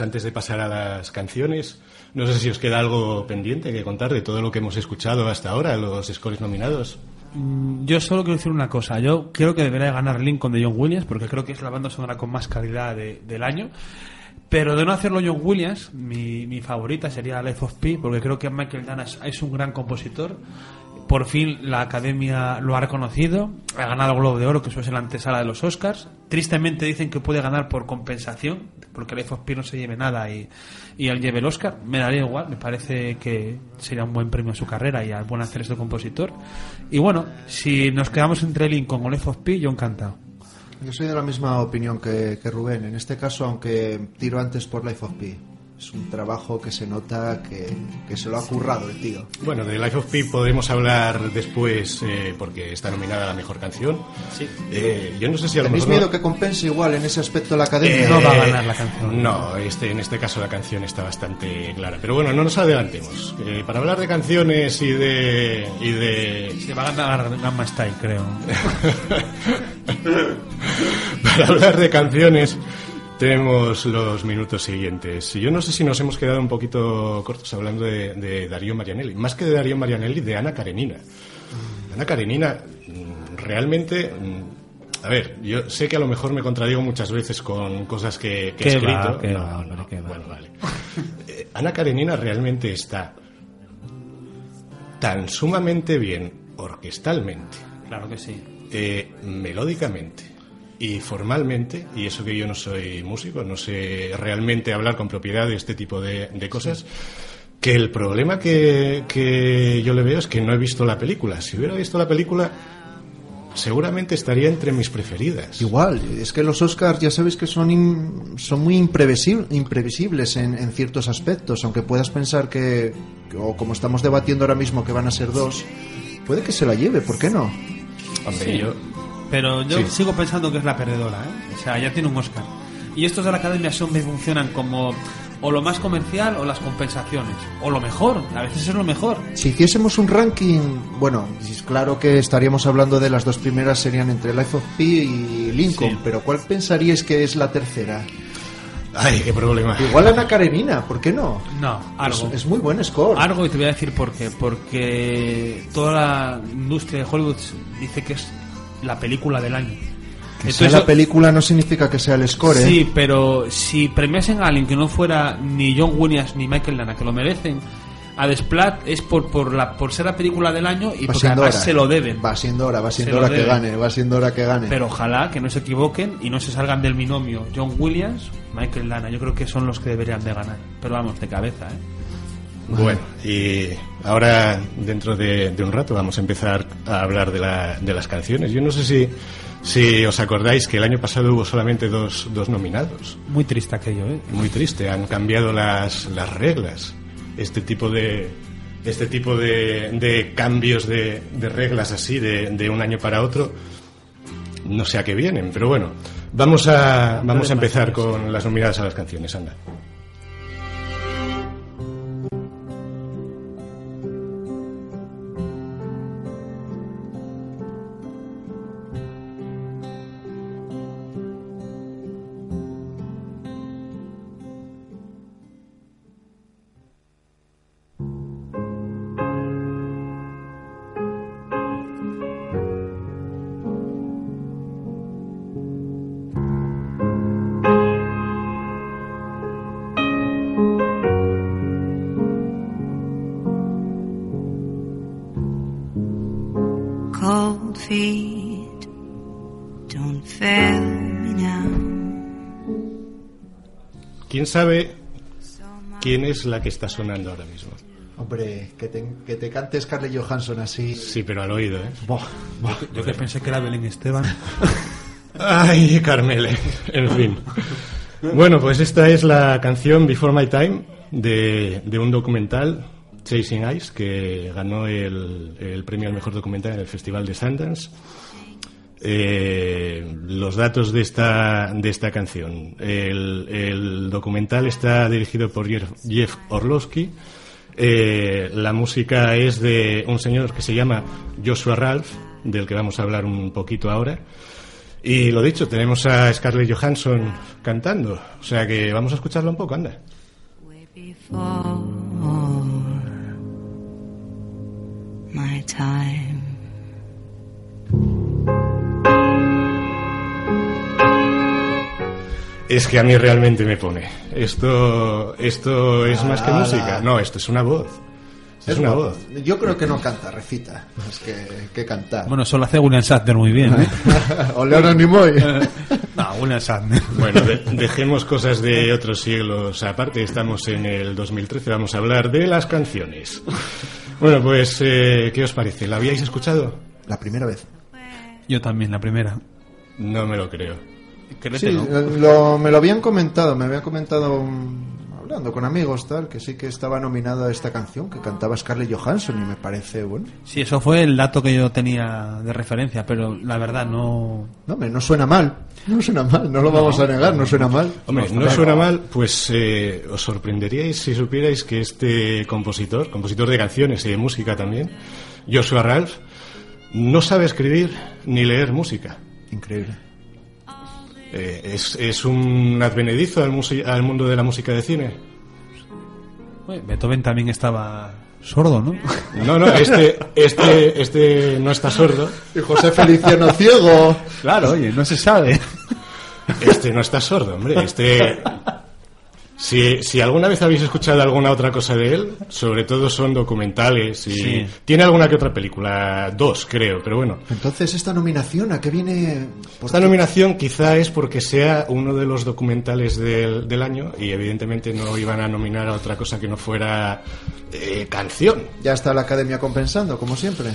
Antes de pasar a las canciones, no sé si os queda algo pendiente que contar de todo lo que hemos escuchado hasta ahora, los scores nominados. Mm, Yo solo quiero decir una cosa. Yo creo que debería ganar Lincoln de John Williams porque creo que es la banda sonora con más calidad de- del año. Pero de no hacerlo John Williams, mi, mi favorita sería Life of Pi porque creo que Michael Danas es un gran compositor. Por fin la academia lo ha reconocido. Ha ganado el Globo de Oro, que eso es la antesala de los Oscars. Tristemente dicen que puede ganar por compensación, porque of Pi no se lleve nada y, y él lleve el Oscar. Me daría igual, me parece que sería un buen premio a su carrera y al buen hacer este compositor. Y bueno, si nos quedamos entre Lincoln o Life of Pi, yo encantado. Yo soy de la misma opinión que, que Rubén. En este caso, aunque tiro antes por Life of Pi. Es un trabajo que se nota que, que se lo ha currado el tío. Bueno, de Life of Pi podemos hablar después eh, porque está nominada a la mejor canción. Sí. Eh, yo no sé si a lo ¿Tenéis mejor... miedo que compense igual en ese aspecto la academia? Eh, No va a ganar la canción. No, este, en este caso la canción está bastante clara. Pero bueno, no nos adelantemos. Eh, para hablar de canciones y de... Y de Se va a ganar Gamma Style, creo. <laughs> para hablar de canciones tenemos los minutos siguientes. Yo no sé si nos hemos quedado un poquito cortos hablando de, de Darío Marianelli. Más que de Darío Marianelli, de Ana Karenina. Ana Karenina, mm, realmente... mm, A ver, yo sé que a lo mejor me contradigo muchas veces con cosas que, que he escrito. va, No, va, no, va. Bueno, vale. Eh, Ana Karenina realmente está tan sumamente bien orquestalmente Claro que sí. eh, melódicamente y formalmente, y eso que yo no soy músico, no sé realmente hablar con propiedad de este tipo de, de cosas, que el problema que, que yo le veo es que no he visto la película. Si hubiera visto la película, seguramente estaría entre mis preferidas. Igual, es que los Oscars ya sabéis que son, son muy imprevisible- imprevisibles en, en ciertos aspectos, aunque puedas pensar que, que- o como estamos debatiendo ahora mismo que van a ser dos, puede que se la lleve, ¿por qué no? Hombre, Sí. yo... Pero yo Sí. sigo pensando que es la perdedora, ¿eh? O sea, ya tiene un Oscar. Y estos de la academia siempre funcionan como o lo más comercial o las compensaciones. O lo mejor, a veces es lo mejor. Si hiciésemos un ranking, bueno, es claro que estaríamos hablando de las dos primeras serían entre Life of Pi y Lincoln, Sí. pero ¿cuál pensaríais que es la tercera? Ay, qué problema. Igual Ana Karenina, ¿por qué no? No, algo. Es, es muy buen score. Algo y te voy a decir por qué. Porque toda la industria de Hollywood dice que es la película del año. Que sea la película no significa que sea el score, ¿eh? Sí, pero si premiasen a alguien que no fuera ni John Williams ni Michael Lana, que lo merecen, a Desplat es por por la por ser la película del año y Va porque además hora. se lo deben. Va siendo hora, va siendo Se hora que deben. gane, va siendo hora que gane. Pero ojalá que no se equivoquen y no se salgan del binomio John Williams, Michael Lana. Yo creo que son los que deberían de ganar. Pero vamos, de cabeza, ¿eh? Bueno, y ahora dentro de, de un rato vamos a empezar a hablar de, la- de las canciones. Yo no sé si, si os acordáis que el año pasado hubo solamente dos, dos nominados. Muy triste aquello, ¿eh? Muy triste, han cambiado las, las reglas. Este tipo de, este tipo de, de cambios de, de reglas así de, de un año para otro, no sé a qué vienen, pero bueno, vamos a, vamos a empezar con las nominadas a las canciones, anda. Feet don't fail me now. ¿Quién sabe quién es la que está sonando ahora mismo? Hombre, que te, que te cante Scarlett Johansson así. Sí, pero al oído, ¿eh? Buah, buah. Yo que pensé que era Belén Esteban. <laughs> Ay, Carmele. En fin. Bueno, pues esta es la canción Before My Time de, de un documental, Chasing Ice, que ganó el, el premio al mejor documental en el Festival de Sundance. Eh, los datos de esta, de esta canción. El, el documental está dirigido por Jeff, Orlowski. Eh, la música es de un señor que se llama Joshua Ralph, del que vamos a hablar un poquito ahora. Y lo dicho, tenemos a Scarlett Johansson cantando. O sea que vamos a escucharla un poco, anda. My time. Es que a mí realmente me pone. Esto, esto es más que música. No, esto es una voz. Es, una guapo. voz. Yo creo que no canta, recita. Es que, que cantar. Bueno, eso lo hace William Shatner muy bien, ¿eh? <laughs> o Leonard Nimoy. <laughs> no, William Shatner. Bueno, de- dejemos cosas de otros siglos aparte. Estamos en el 2013. Vamos a hablar de las canciones. Bueno, pues, eh, ¿qué os parece? ¿La habíais escuchado? La primera vez. Yo también, la primera. No me lo creo. Sí, lo- me lo habían comentado, me habían comentado mm, hablando con amigos tal, que sí que estaba nominado a esta canción que cantaba Scarlett Johansson y me parece bueno. Sí, eso fue el dato que yo tenía de referencia, pero la verdad no... No, hombre, no suena mal, no suena mal, no lo vamos a negar, no suena mal. Hombre, no suena mal, pues eh, os sorprenderíais si supierais que este compositor, compositor de canciones y de música también, Joshua Ralph, no sabe escribir ni leer música. Increíble. Eh, es, es un advenedizo al, al mundo de la música de cine. Oye, Beethoven también estaba sordo, ¿no? <laughs> No, no, este, este, este no está sordo. Y José Feliciano ciego. claro, oye, no se sabe. Este no está sordo, hombre. Este. Si, si alguna vez habéis escuchado alguna otra cosa de él, sobre todo son documentales y Sí. tiene alguna que otra película, dos creo, pero bueno. Entonces esta nominación, ¿a qué viene? ¿Por Esta qué? nominación quizá es porque sea uno de los documentales del, del año y evidentemente no iban a nominar a otra cosa que no fuera eh, canción. Ya está la academia compensando, como siempre.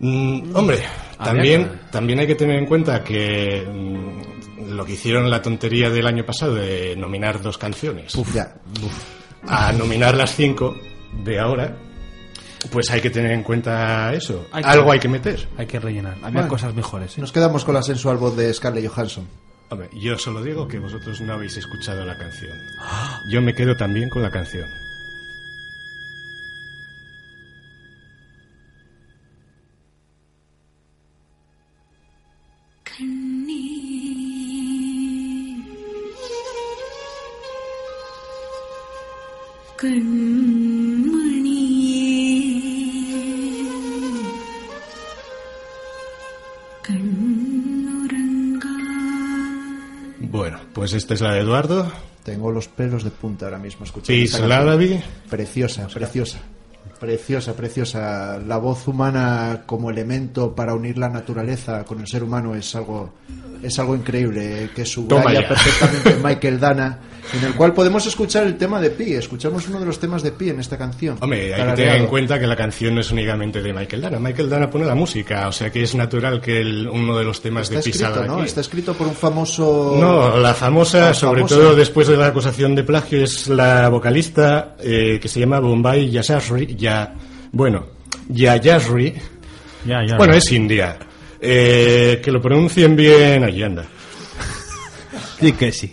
Mm, hombre, también, también hay que tener en cuenta que mm, lo que hicieron la tontería del año pasado de nominar dos canciones Ya. a nominar las cinco de ahora, pues hay que tener en cuenta eso. Hay que- Algo hay que meter. Hay que rellenar. Había Bueno. cosas mejores, ¿eh? Nos quedamos con la sensual voz de Scarlett Johansson. Hombre, yo solo digo que vosotros no habéis escuchado la canción. Yo me quedo también con la canción. Bueno, pues esta es la de Eduardo. Tengo los pelos de punta ahora mismo escuchando. Preciosa, preciosa. Preciosa, preciosa. La voz humana como elemento para unir la naturaleza con el ser humano es algo es algo increíble que Toma subraya ya. perfectamente <laughs> Michael Dana, en el cual podemos escuchar el tema de Pi. Escuchamos uno de los temas de Pi en esta canción. Hombre, hay que tener en cuenta que la canción no es únicamente de Michael Dana. Michael Dana pone la música, o sea que es natural que el- uno de los temas Está de escrito, pisada ¿no? aquí. Está escrito por un famoso. No, la famosa, La sobre famosa. todo después de la acusación de plagio, es la vocalista eh, que se llama Bombay Yashasri. Ya, bueno, Yayasri. Ya, ya. Bueno, es india. Eh, que lo pronuncien bien. Allí anda. <laughs> Sí que sí.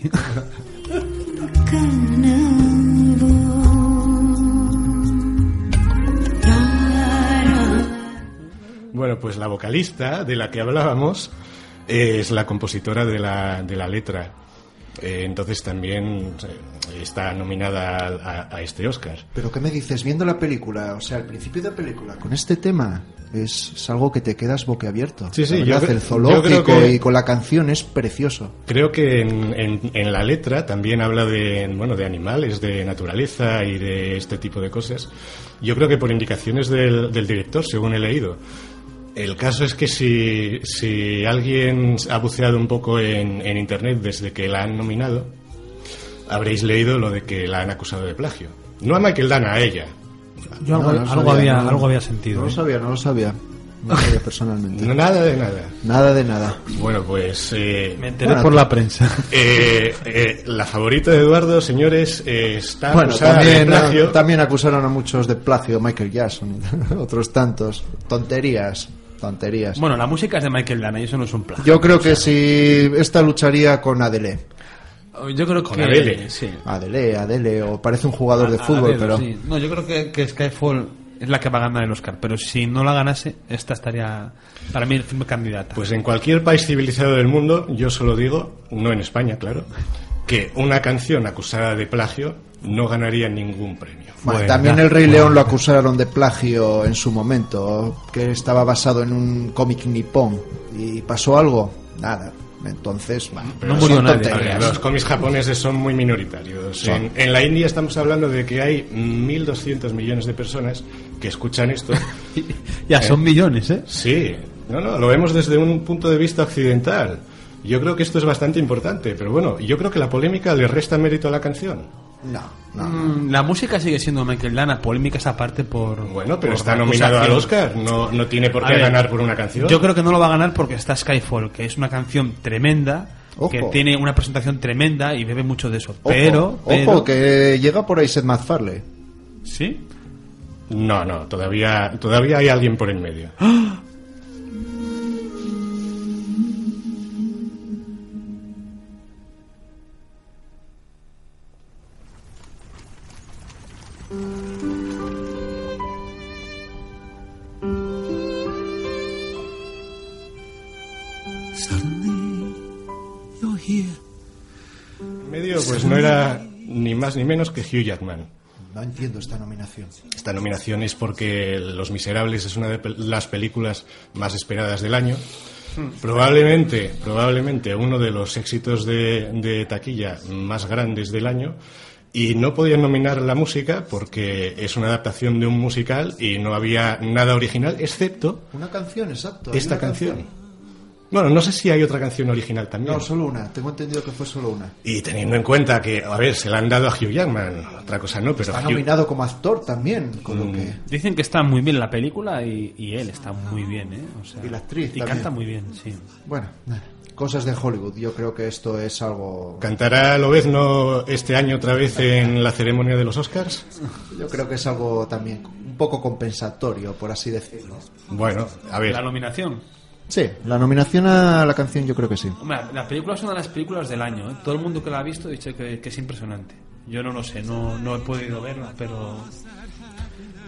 Bueno, pues la vocalista de la que hablábamos es la compositora de la, de la letra. Eh, entonces también eh, está nominada a, a- este Oscar. Pero ¿qué me dices? Viendo la película, o sea, al principio de la película, con este tema, es, es algo que te quedas boquiabierto. Sí, sí, yo verdad, cre- el yo zoológico creo que- y con la canción es precioso. Creo que en, en- en la letra también habla de, bueno, de animales, de naturaleza y de este tipo de cosas. Yo creo que por indicaciones del, del director, según he leído. El caso es que si, si alguien ha buceado un poco en, en internet desde que la han nominado, habréis leído lo de que la han acusado de plagio. No a Michael Dana, a ella. Yo algo, No, no algo sabía, había, no. algo había sentido. No lo ¿eh? sabía, no lo sabía. No lo sabía personalmente. No, <laughs> nada de nada. Nada de nada. Bueno, pues eh, Me enteré Bueno, por la prensa. <laughs> eh, eh, la favorita de Eduardo, señores, eh, está Bueno, acusada de también, plagio. también acusaron a muchos de plagio, Michael Jackson, <laughs> otros tantos. Tonterías, tonterías. Bueno, la música es de Michael Dana y eso no es un plan. Yo creo que si esta lucharía con Adele. Yo creo Con que Adele. Sí. Adele, Adele, o parece un jugador de fútbol, Adele, pero... sí. No, yo creo que, que Skyfall es la que va a ganar el Oscar. Pero si no la ganase, esta estaría para mí el filme candidata. Pues en cualquier país civilizado del mundo, yo solo digo, no en España, claro, que una canción acusada de plagio no ganaría ningún premio. Bueno, Bueno, también el Rey León lo acusaron de plagio en su momento, que estaba basado en un cómic nipón. ¿Y pasó algo? Nada. Entonces, bueno, No murió nadie. ver, los cómics japoneses son muy minoritarios. Son. En, en la India estamos hablando de que hay 1.200 millones de personas que escuchan esto. <laughs> ya, son millones, ¿eh? Sí, no, no, lo vemos desde un punto de vista occidental. Yo creo que esto es bastante importante, pero bueno, yo creo que la polémica le resta mérito a la canción. No, no. Mm, La música sigue siendo Michael Dana, polémicas aparte por. Bueno, pero por está nominado al. Oscar, no, no tiene por qué ver, ganar por una canción. Yo creo que no lo va a ganar porque está Skyfall, que es una canción tremenda, Ojo. que tiene una presentación tremenda y bebe mucho de eso. Ojo, pero, pero- ojo, que llega por ahí Seth MacFarlane. ¿Sí? No, no, todavía, todavía hay alguien por en medio. Suddenly, Pues no era ni más ni menos que Hugh Jackman. No entiendo esta nominación. Esta nominación es porque Los Miserables es una de las películas más esperadas del año. Probablemente, probablemente uno de los éxitos de, de taquilla más grandes del año. Y no podían nominar la música porque es una adaptación de un musical y no había nada original, excepto Una canción, exacto. esta canción. Bueno, no sé si hay otra canción original también. No, solo una. Tengo entendido que fue solo una. Y teniendo en cuenta que, a ver, se la han dado a Hugh Jackman, otra cosa no, pero Está Hugh- nominado como actor también, con lo que... Dicen que está muy bien la película y, y él está muy bien, ¿eh? O sea, Y la actriz Y también. canta muy bien, sí. Bueno, cosas de Hollywood. Yo creo que esto es algo... ¿Cantará Lobezno este año otra vez en la ceremonia de los Oscars? Yo creo que es algo también un poco compensatorio, por así decirlo. Bueno, a ver, La nominación. Sí, la nominación a la canción yo creo que sí. Hombre, la película es una de las películas del año. ¿eh? Todo el mundo que la ha visto dice que, que es impresionante. Yo no lo sé, no, no he podido verla, pero...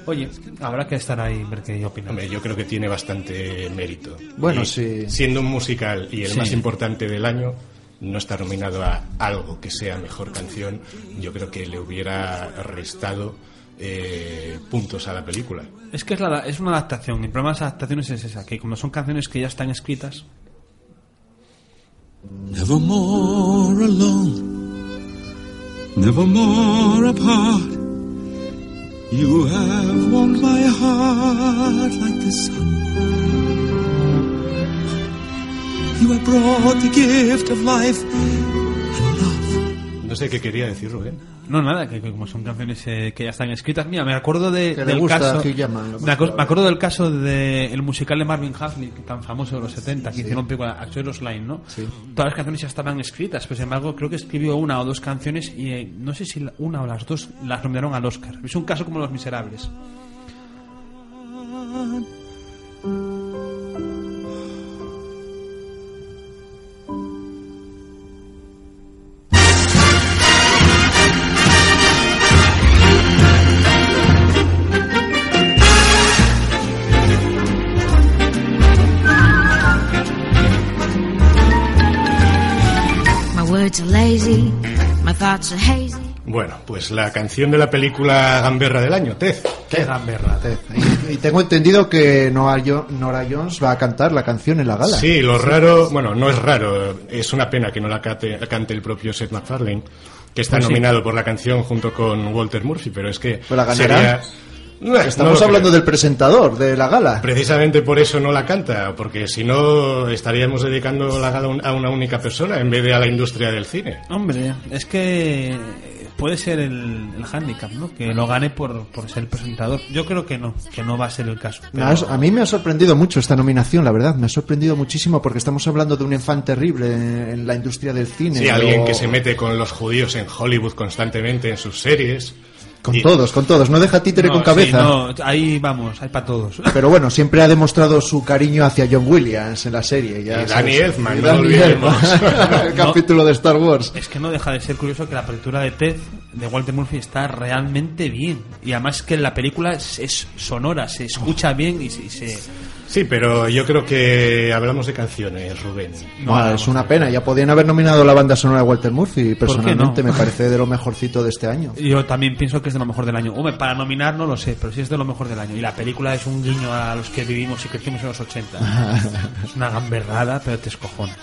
Oye, habrá que estar ahí y ver qué opinan. hombre, yo creo que tiene bastante mérito. Bueno, Y sí. Siendo un musical y el Sí. más importante del año, no está nominado a algo que sea mejor canción, yo creo que le hubiera restado eh, puntos a la película. Es que es, la- es una adaptación. El problema de las adaptaciones es esa, que como son canciones que ya están escritas, Never more alone, never more apart. You have warmed my heart like the sun. You have brought the gift of life and love. No sé qué quería decir Rubén. No nada, que, que como son canciones eh, que ya están escritas. Mira, me acuerdo de, Que del gusta caso. Lo me, más acu- probable. me acuerdo del caso del musical de Marvin Hafley, tan famoso de los 70, que hicieron película Axeros Line, ¿no? Todas las canciones ya estaban escritas, pero sin embargo creo que escribió una o dos canciones y eh, no sé si una o las dos las nominaron al Oscar. Es un caso como Los Miserables. Bueno, pues la canción de la película Gamberra del año, Tez. ¡Qué gamberra! Y, y tengo entendido que Nora, Jo- Nora Jones va a cantar la canción en la gala. Sí, lo raro, bueno, no es raro, es una pena que no la cante, cante el propio Seth MacFarlane, que está Pues sí. nominado por la canción junto con Walter Murphy, pero es que Pues la ganará. sería, No Estamos hablando creo. del presentador de la gala. Precisamente por eso no la canta, porque si no estaríamos dedicando la gala a un- a una única persona en vez de a la industria del cine. Hombre, es que puede ser el, el hándicap, ¿no? Que lo gane por, por ser presentador. Yo creo que no, que no va a ser el caso. Pero- A mí me ha sorprendido mucho esta nominación, la verdad. Me ha sorprendido muchísimo porque estamos hablando de un enfant terrible en, en la industria del cine. Sí, alguien o- que se mete con los judíos en Hollywood constantemente en sus series. Con Y- todos, con todos. No deja títere No, con cabeza. sí, no, ahí vamos, hay para todos. <laughs> Pero bueno, siempre ha demostrado su cariño hacia John Williams en la serie. Ya Y. Danny Elfman, no Danny olvidemos. Elfman, el <laughs> <laughs> capítulo de Star Wars. Es que no deja de ser curioso que la apertura de Ted de Walter Murphy está realmente bien. Y además que la película es, es sonora, se escucha bien y se... y se- Sí, pero yo creo que hablamos de canciones, Rubén. no, vamos. es una pena. Ya podían haber nominado la banda sonora de Walter Murphy. Personalmente no? me parece de lo mejorcito de este año. Yo también pienso que es de lo mejor del año. Hombre, para nominar no lo sé, pero sí es de lo mejor del año. Y la película es un guiño a los que vivimos y crecimos en los 80. <laughs> es una gamberrada, pero te escojones.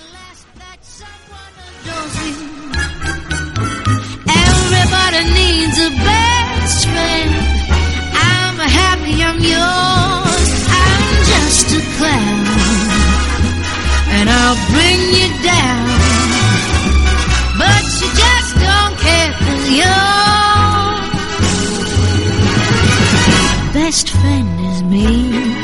Everybody needs a best friend. I'm happy I'm yours. A clown. And I'll bring you down. But you just don't care 'cause your best friend is me.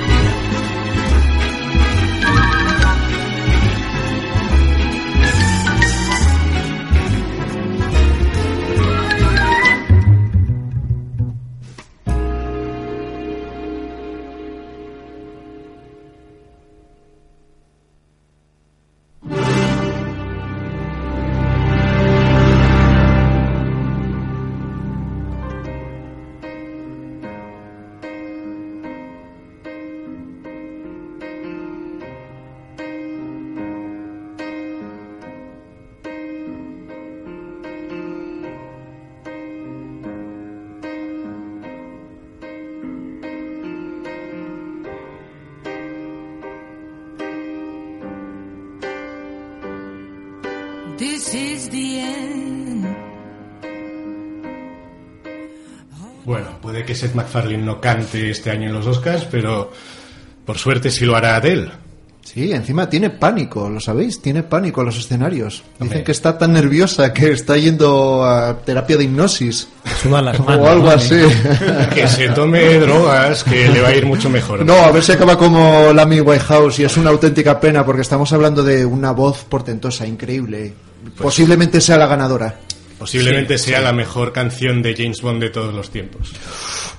Que Seth MacFarlane no cante este año en los Oscars, pero por suerte sí lo hará Adele. Sí, encima tiene pánico, ¿lo sabéis? Tiene pánico a los escenarios. Dicen Hombre. que está tan nerviosa que está yendo a terapia de hipnosis Sudan las <laughs> manos. o algo ¿no? así. <laughs> Que se tome drogas, que le va a ir mucho mejor. No, a ver si acaba como Lamy Whitehouse y es una auténtica pena porque estamos hablando de una voz portentosa, increíble. Posiblemente sea la ganadora. Posiblemente sea la mejor canción de James Bond de todos los tiempos.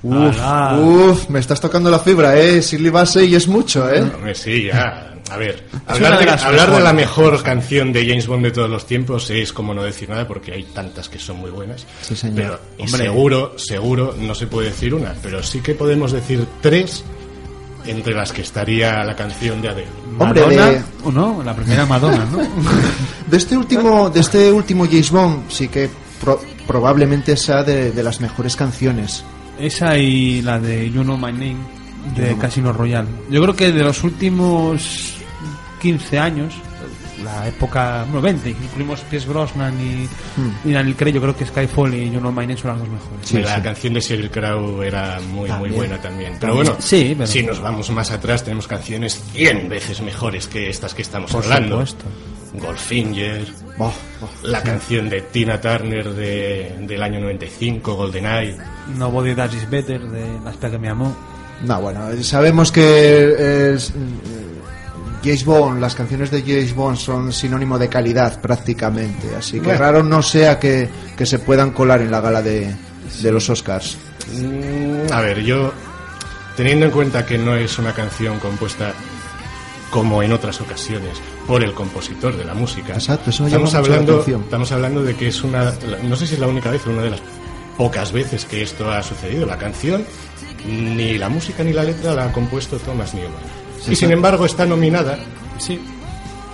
Uf, Alá. uf, me estás tocando la fibra, ¿eh? Shirley Bassey es mucho, ¿eh? Sí, ya. A ver, hablar, de de, las hablar de mejores. la mejor canción de James Bond de todos los tiempos es como no decir nada porque hay tantas que son muy buenas. Sí, señor. Pero y Hombre. seguro, seguro no se puede decir una, pero sí que podemos decir tres entre las que estaría la canción de Adele. Hombre, Madonna, de- ¿o no? La primera Madonna, ¿no? <laughs> De este último, de este último James Bond, sí que pro- probablemente sea de, de las mejores canciones. Esa y la de You Know My Name de Casino Royale. Yo creo que de los últimos 15 años, la época, bueno, 20, incluimos Pierce Brosnan y, y Daniel Craig, yo creo que Skyfall y You Know My Name son las dos mejores. Sí, la sí. canción de Sheryl Crow era muy, También. muy buena también. Pero bueno, Sí, pero- si nos vamos más atrás, tenemos canciones 100 veces mejores que estas que estamos Por hablando. supuesto. Goldfinger, Boh, boh. la canción de Tina Turner de, del año 95, GoldenEye. Nobody That Is Better de La espera que me amó. No, bueno, sabemos que es, mm, James Bond, las canciones de James Bond son sinónimo de calidad prácticamente, así que Bueno. raro no sea que, que se puedan colar en la gala de, de los Oscars. Mm, A ver, yo, teniendo en cuenta que no es una canción compuesta como en otras ocasiones por el compositor de la música, Exacto, eso estamos hablando, estamos hablando de que es una, no sé si es la única vez, pero una de las pocas veces que esto ha sucedido. La canción, ni la música ni la letra la ha compuesto Thomas Newman. Y sin embargo está nominada Sí.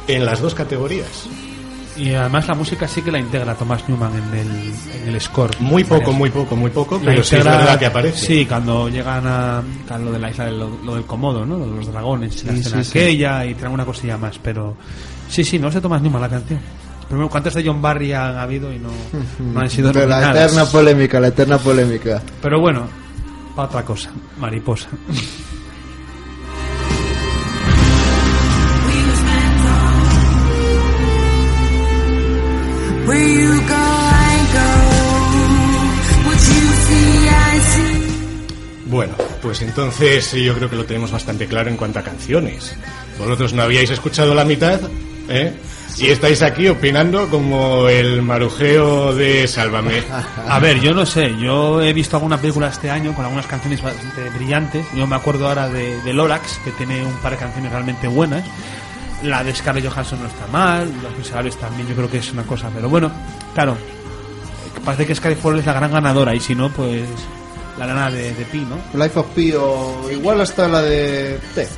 en las dos categorías. Y además la música sí que la integra Thomas Newman en el, en el score. Muy poco, muy poco, muy poco, La pero sí es integra- verdad que aparece. Sí, cuando llegan a, a lo de la isla, de lo, lo del Komodo, ¿no? Lo de los dragones, la Sí, escena sí, sí. aquella y traen una cosilla más, pero sí, sí, no se toma Newman la canción. Primero, ¿cuántas de John Barry han habido y no, no han sido De la nominadas? eterna polémica, la eterna polémica. Pero bueno, para otra cosa, mariposa. Bueno, pues entonces sí, yo creo que lo tenemos bastante claro en cuanto a canciones. Vosotros no habíais escuchado la mitad, ¿eh? Y estáis aquí opinando como el marujeo de Sálvame. A ver, yo no sé, yo he visto alguna película este año con algunas canciones bastante brillantes. Yo me acuerdo ahora de, de Lorax, que tiene un par de canciones realmente buenas. La de Scarlett Johansson no está mal, Los Miserables también yo creo que es una cosa, pero bueno, claro, parece que Skyfall es la gran ganadora y si no, pues la lana de, de Pi, ¿no? Life of Pi o igual hasta la de Tech.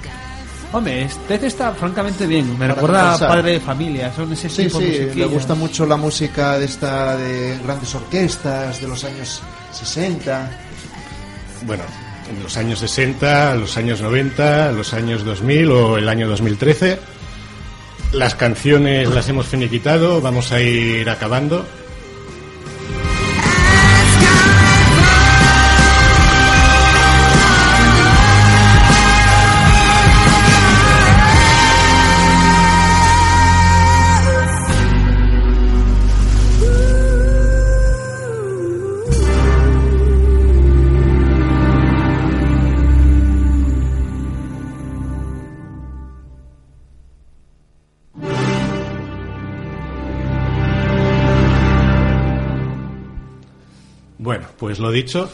Hombre, este está francamente bien, me Para recuerda a. Padre de Familia, son ese Sí, tipo de sí, le gusta mucho la música de esta de grandes orquestas de los años 60. Bueno, en los años 60, los años 90, los años 2000 o el año 2013. Las canciones las hemos finiquitado, vamos a ir acabando. Pues lo dicho,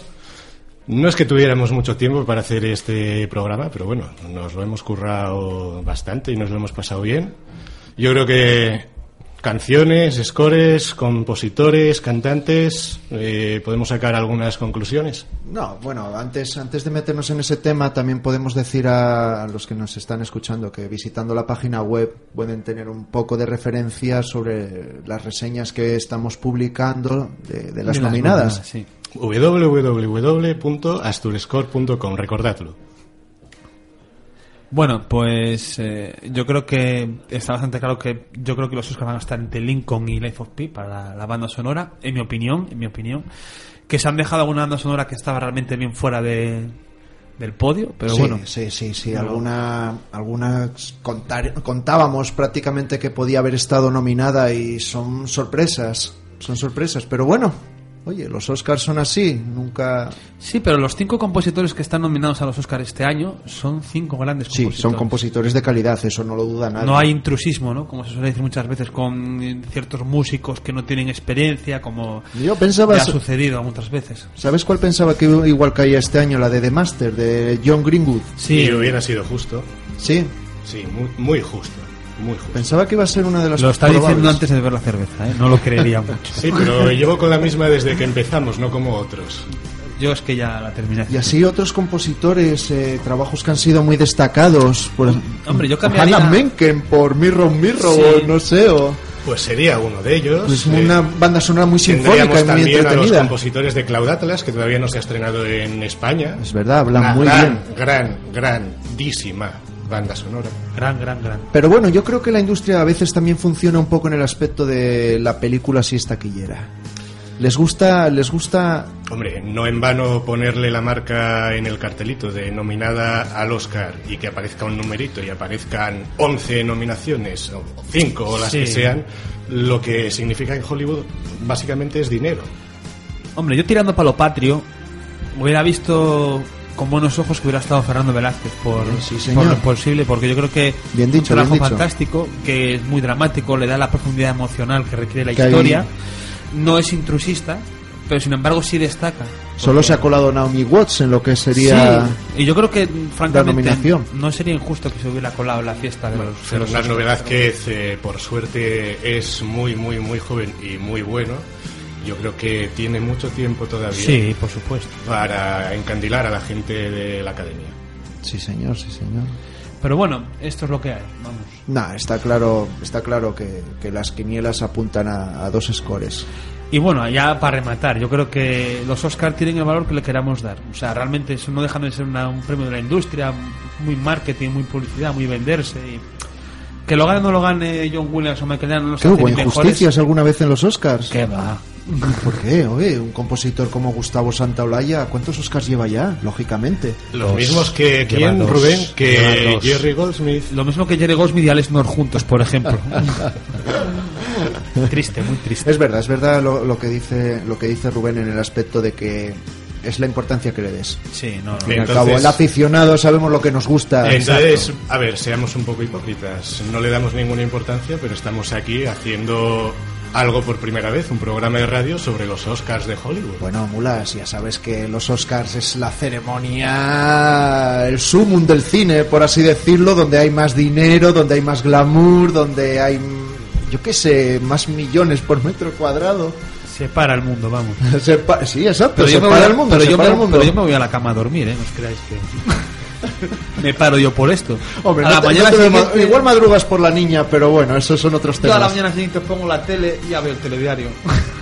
no es que tuviéramos mucho tiempo para hacer este programa, pero bueno, nos lo hemos currado bastante y nos lo hemos pasado bien. Yo creo que canciones, scores, compositores, cantantes, eh, podemos sacar algunas conclusiones. No, bueno, antes, antes de meternos en ese tema, también podemos decir a, a los que nos están escuchando que visitando la página web pueden tener un poco de referencia sobre las reseñas que estamos publicando de, de las De nominadas. sí. www.asturescore.com, recordadlo. Bueno, pues eh, yo creo que está bastante claro que yo creo que los Oscars van a estar entre Lincoln y Life of Pi para la, la banda sonora, en mi opinión, en mi opinión, que se han dejado alguna banda sonora que estaba realmente bien fuera de, del podio, pero sí, bueno, sí, sí, sí. Alguna, algunas contar- contábamos prácticamente que podía haber estado nominada y son sorpresas, son sorpresas. Pero bueno, oye, los Oscars son así, nunca. sí, pero los cinco compositores que están nominados a los Oscars este año son cinco grandes Sí, compositores. son compositores de calidad, eso no lo duda nadie. No hay intrusismo, ¿no? Como se suele decir muchas veces con eh, ciertos músicos que no tienen experiencia, como Yo pensaba, ha sucedido muchas veces. ¿sabes cuál pensaba que igual caía este año? La de The Master, de John Greenwood. Sí, Y hubiera sido justo. Sí, Sí, muy, muy justo. Muy justo. pensaba que iba a ser una de las lo está probables. diciendo antes de beber la cerveza, ¿eh? No lo creería <laughs> mucho. Sí, pero llevo con la misma desde que empezamos, no como otros. Yo es que ya la terminé. Y así otros compositores, eh, trabajos que han sido muy destacados. Por, Hombre, yo cambiaría- Alan Menken por Mirror Mirror, Sí. o no sé, o... Pues sería uno de ellos. Pues Eh, una banda sonora muy sinfónica y muy también a los entretenida. compositores de Cloud Atlas, que todavía no se ha estrenado en España. Es verdad, hablan Una muy gran, bien. gran, grandísima banda sonora. Gran, gran, gran. Pero bueno, yo creo que la industria a veces también funciona un poco en el aspecto de la película si es taquillera. Les gusta, les gusta, Hombre, no en vano ponerle la marca en el cartelito de nominada al Oscar y que aparezca un numerito y aparezcan 11 nominaciones o 5 o las Sí. que sean, lo que significa en Hollywood básicamente es dinero. Hombre, yo tirando para lo patrio, hubiera visto con buenos ojos que hubiera estado Fernando Velázquez por, Sí, por lo imposible, porque yo creo que Bien dicho, un trabajo bien dicho. fantástico, que es muy dramático, le da la profundidad emocional que requiere la Que hay- historia, no es intrusista, pero sin embargo sí destaca. solo se ha colado Naomi Watts en lo que sería... Sí, y yo creo que francamente no sería injusto que se hubiera colado en la fiesta de los, de los Fernando. Velázquez, eh, por suerte, es muy, muy, muy joven y muy bueno. Yo creo que tiene mucho tiempo todavía Sí, por supuesto. para encandilar a la gente de la academia. Sí, señor, sí, señor. Pero bueno, esto es lo que hay, vamos. Nah, está claro, está claro que, que las quinielas apuntan a, a dos scores. Y bueno, ya para rematar, yo creo que los Oscars tienen el valor que le queramos dar. O sea, realmente eso no dejan de ser una- un premio de la industria, muy marketing, muy publicidad, muy venderse. Y Que lo gane o no lo gane John Williams o Michael Jackson no nos ¿Qué hubo injusticias alguna vez en los Oscars? ¿Qué va? ¿Por qué? Oye, un compositor como Gustavo Santaolalla, ¿cuántos Oscars lleva ya? Lógicamente. Los mismos que Lleva quién, dos. Rubén, que. Jerry Goldsmith. Lo mismo que Jerry Goldsmith y Alex North juntos, por ejemplo. <laughs> triste, muy triste. Es verdad, es verdad lo, lo que dice lo que dice Rubén en el aspecto de que es la importancia que le des. Sí, no, no. Al Entonces- cabo, el aficionado sabemos lo que nos gusta. Entonces, a ver, seamos un poco hipócritas. No le damos ninguna importancia, pero estamos aquí haciendo algo por primera vez, un programa de radio sobre los Oscars de Hollywood. Bueno, Mulas, ya sabes que los Oscars es la ceremonia, el sumum del cine, por así decirlo, donde hay más dinero, donde hay más glamour, donde hay, yo qué sé, más millones por metro cuadrado. Se para el mundo, vamos. <laughs> Se pa- sí, exacto, Pero se yo, voy, el mundo, pero, yo me, el mundo. pero yo me voy a la cama a dormir, ¿eh? No os creáis que... <laughs> me paro yo por esto. Hombre, a no la te- mañana no siguiente- igual madrugas por la niña, pero bueno, esos son otros Yo temas. a la mañana siguiente pongo la tele y ya veo el telediario. <laughs>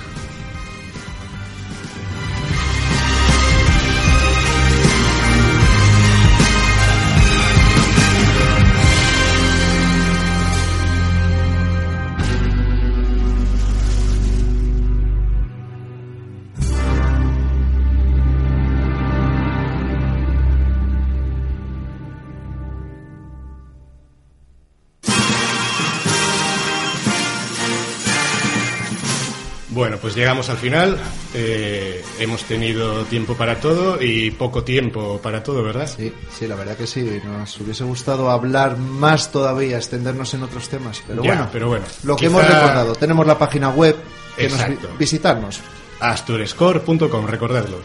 pues llegamos al final. Eh, hemos tenido tiempo para todo y poco tiempo para todo, ¿verdad? Sí, sí, la verdad que sí. Nos hubiese gustado hablar más todavía, extendernos en otros temas. Pero Ya, bueno, pero bueno, lo que quizá- hemos recordado, tenemos la página web, que nos Exacto. visitarnos. Asturescore.com, recordadlo.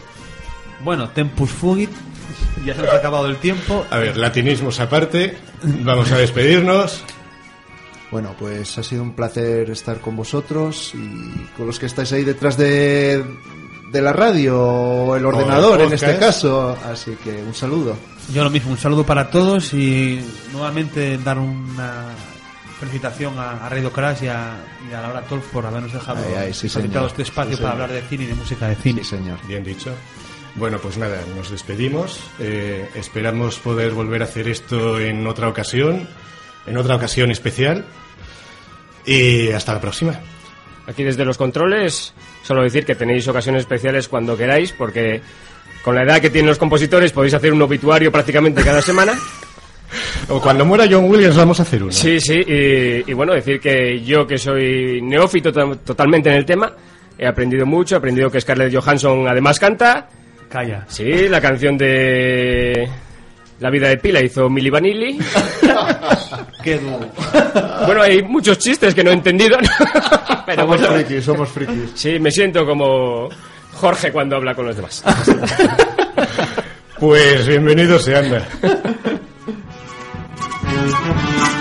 Bueno, Tempus Fugit. Ya se nos ha acabado el tiempo. A ver, latinismos aparte, vamos a despedirnos. Bueno, pues ha sido un placer estar con vosotros y con los que estáis ahí detrás de, de la radio o el ordenador el en este caso. Así que un saludo. Yo lo mismo, un saludo para todos y nuevamente dar una felicitación a, a Radio Crash y a, y a Laura Tolf por habernos dejado Ay, ay, sí, facilitado señor. este espacio Sí, para hablar de cine y de música de cine. Sí, señor. Bien dicho. Bueno, pues nada, nos despedimos. Eh, esperamos poder volver a hacer esto en otra ocasión, en otra ocasión especial. Y hasta la próxima. Aquí desde los controles, solo decir que tenéis ocasiones especiales cuando queráis, porque con la edad que tienen los compositores podéis hacer un obituario prácticamente cada semana. <laughs> O cuando muera John Williams vamos a hacer uno. Sí, sí, y, y bueno, decir que yo que soy neófito to- totalmente en el tema, he aprendido mucho, he aprendido que Scarlett Johansson además canta. Calla. Sí, la canción de La vida de Pila hizo Milli Vanilli. <laughs> <laughs> Qué duro. Bueno, hay muchos chistes que no he entendido, pero Somos bueno, frikis, somos frikis. sí, me siento como Jorge cuando habla con los demás. Pues bienvenido se anda. <laughs>